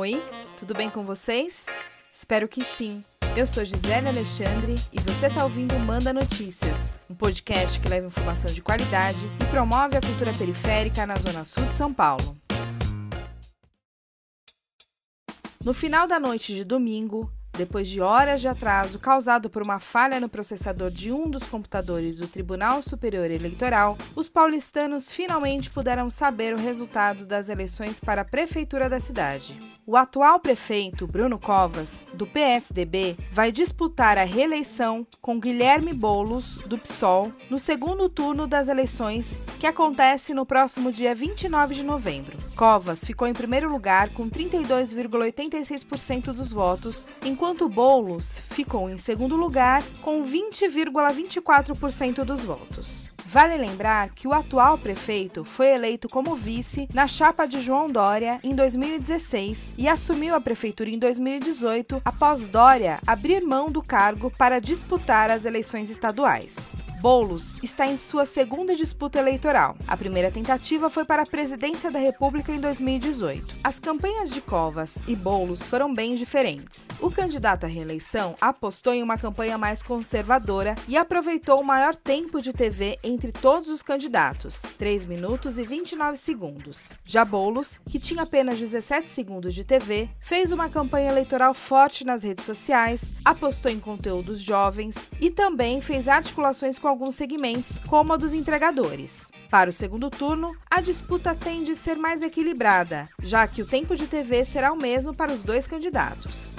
Oi, tudo bem com vocês? Espero que sim. Eu sou Gisele Alexandre e você está ouvindo Manda Notícias, um podcast que leva informação de qualidade e promove a cultura periférica na Zona Sul de São Paulo. No final da noite de domingo, depois de horas de atraso causado por uma falha no processador de um dos computadores do Tribunal Superior Eleitoral, os paulistanos finalmente puderam saber o resultado das eleições para a prefeitura da cidade. O atual prefeito, Bruno Covas, do PSDB, vai disputar a reeleição com Guilherme Boulos, do PSOL, no segundo turno das eleições, que acontece no próximo dia 29 de novembro. Covas ficou em primeiro lugar com 32,86% dos votos, enquanto Boulos ficou em segundo lugar com 20,24% dos votos. Vale lembrar que o atual prefeito foi eleito como vice na chapa de João Dória em 2016 e assumiu a prefeitura em 2018 após Dória abrir mão do cargo para disputar as eleições estaduais. Boulos está em sua segunda disputa eleitoral. A primeira tentativa foi para a presidência da República em 2018. As campanhas de Covas e Boulos foram bem diferentes. O candidato à reeleição apostou em uma campanha mais conservadora e aproveitou o maior tempo de TV entre todos os candidatos, 3 minutos e 29 segundos. Já Boulos, que tinha apenas 17 segundos de TV, fez uma campanha eleitoral forte nas redes sociais, apostou em conteúdos jovens e também fez articulações com alguns segmentos, como a dos entregadores. Para o segundo turno, a disputa tende a ser mais equilibrada, já que o tempo de TV será o mesmo para os dois candidatos.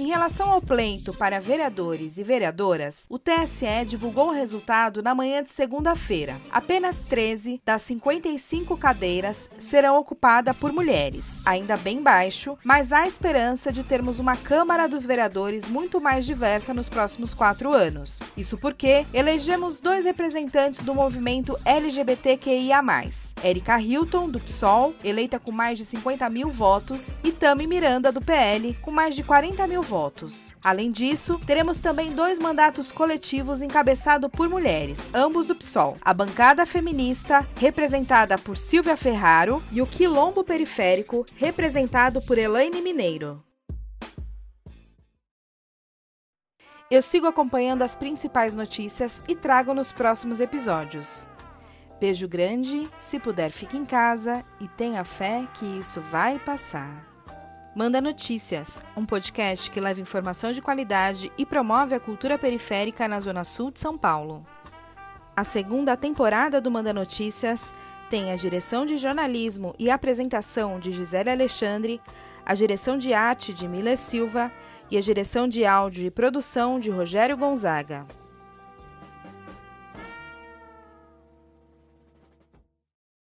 Em relação ao pleito para vereadores e vereadoras, o TSE divulgou o resultado na manhã de segunda-feira. Apenas 13 das 55 cadeiras serão ocupadas por mulheres, ainda bem baixo, mas há esperança de termos uma Câmara dos Vereadores muito mais diversa nos próximos quatro anos. Isso porque elegemos dois representantes do movimento LGBTQIA. Erika Hilton, do PSOL, eleita com mais de 50 mil votos, e Tami Miranda, do PL, com mais de 40 mil votos. Além disso, teremos também dois mandatos coletivos encabeçados por mulheres, ambos do PSOL. A bancada feminista, representada por Silvia Ferraro, e o Quilombo Periférico, representado por Elaine Mineiro. Eu sigo acompanhando as principais notícias e trago nos próximos episódios. Beijo grande, se puder fique em casa e tenha fé que isso vai passar. Manda Notícias, um podcast que leva informação de qualidade e promove a cultura periférica na Zona Sul de São Paulo. A segunda temporada do Manda Notícias tem a direção de jornalismo e apresentação de Gisele Alexandre, a direção de arte de Miller Silva e a direção de áudio e produção de Rogério Gonzaga.